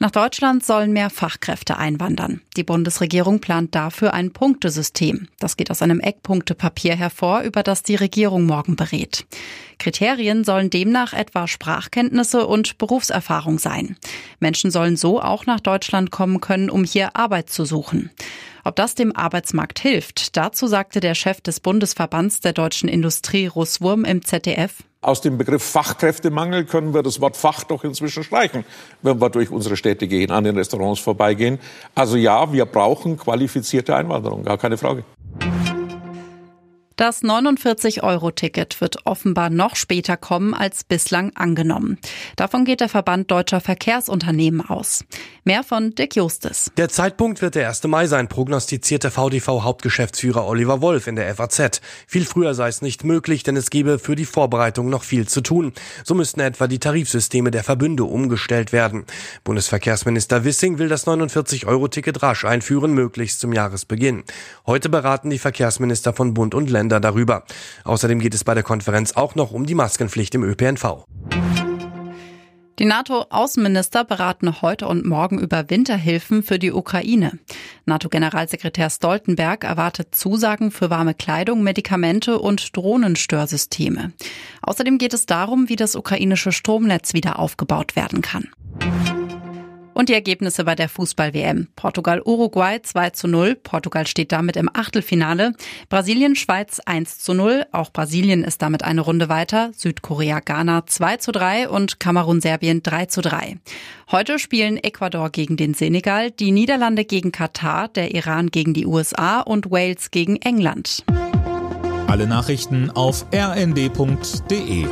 Nach Deutschland sollen mehr Fachkräfte einwandern. Die Bundesregierung plant dafür ein Punktesystem. Das geht aus einem Eckpunktepapier hervor, über das die Regierung morgen berät. Kriterien sollen demnach etwa Sprachkenntnisse und Berufserfahrung sein. Menschen sollen so auch nach Deutschland kommen können, um hier Arbeit zu suchen. Ob das dem Arbeitsmarkt hilft, dazu sagte der Chef des Bundesverbands der deutschen Industrie Russwurm im ZDF. Aus dem Begriff Fachkräftemangel können wir das Wort Fach doch inzwischen streichen, wenn wir durch unsere Städte gehen, an den Restaurants vorbeigehen. Also ja, wir brauchen qualifizierte Einwanderung, gar keine Frage. Das 49-Euro-Ticket wird offenbar noch später kommen als bislang angenommen. Davon geht der Verband deutscher Verkehrsunternehmen aus. Mehr von Dick Justis. Der Zeitpunkt wird der 1. Mai sein, prognostizierte VDV-Hauptgeschäftsführer Oliver Wolf in der FAZ. Viel früher sei es nicht möglich, denn es gebe für die Vorbereitung noch viel zu tun. So müssten etwa die Tarifsysteme der Verbünde umgestellt werden. Bundesverkehrsminister Wissing will das 49-Euro-Ticket rasch einführen, möglichst zum Jahresbeginn. Heute beraten die Verkehrsminister von Bund und Ländern Länder darüber. Außerdem geht es bei der Konferenz auch noch um die Maskenpflicht im ÖPNV. Die NATO-Außenminister beraten heute und morgen über Winterhilfen für die Ukraine. NATO-Generalsekretär Stoltenberg erwartet Zusagen für warme Kleidung, Medikamente und Drohnenstörsysteme. Außerdem geht es darum, wie das ukrainische Stromnetz wieder aufgebaut werden kann. Und die Ergebnisse bei der Fußball-WM. Portugal-Uruguay 2 zu 0. Portugal steht damit im Achtelfinale. Brasilien-Schweiz 1 zu 0. Auch Brasilien ist damit eine Runde weiter. Südkorea-Ghana 2 zu 3 und Kamerun-Serbien 3 zu 3. Heute spielen Ecuador gegen den Senegal, die Niederlande gegen Katar, der Iran gegen die USA und Wales gegen England. Alle Nachrichten auf rnd.de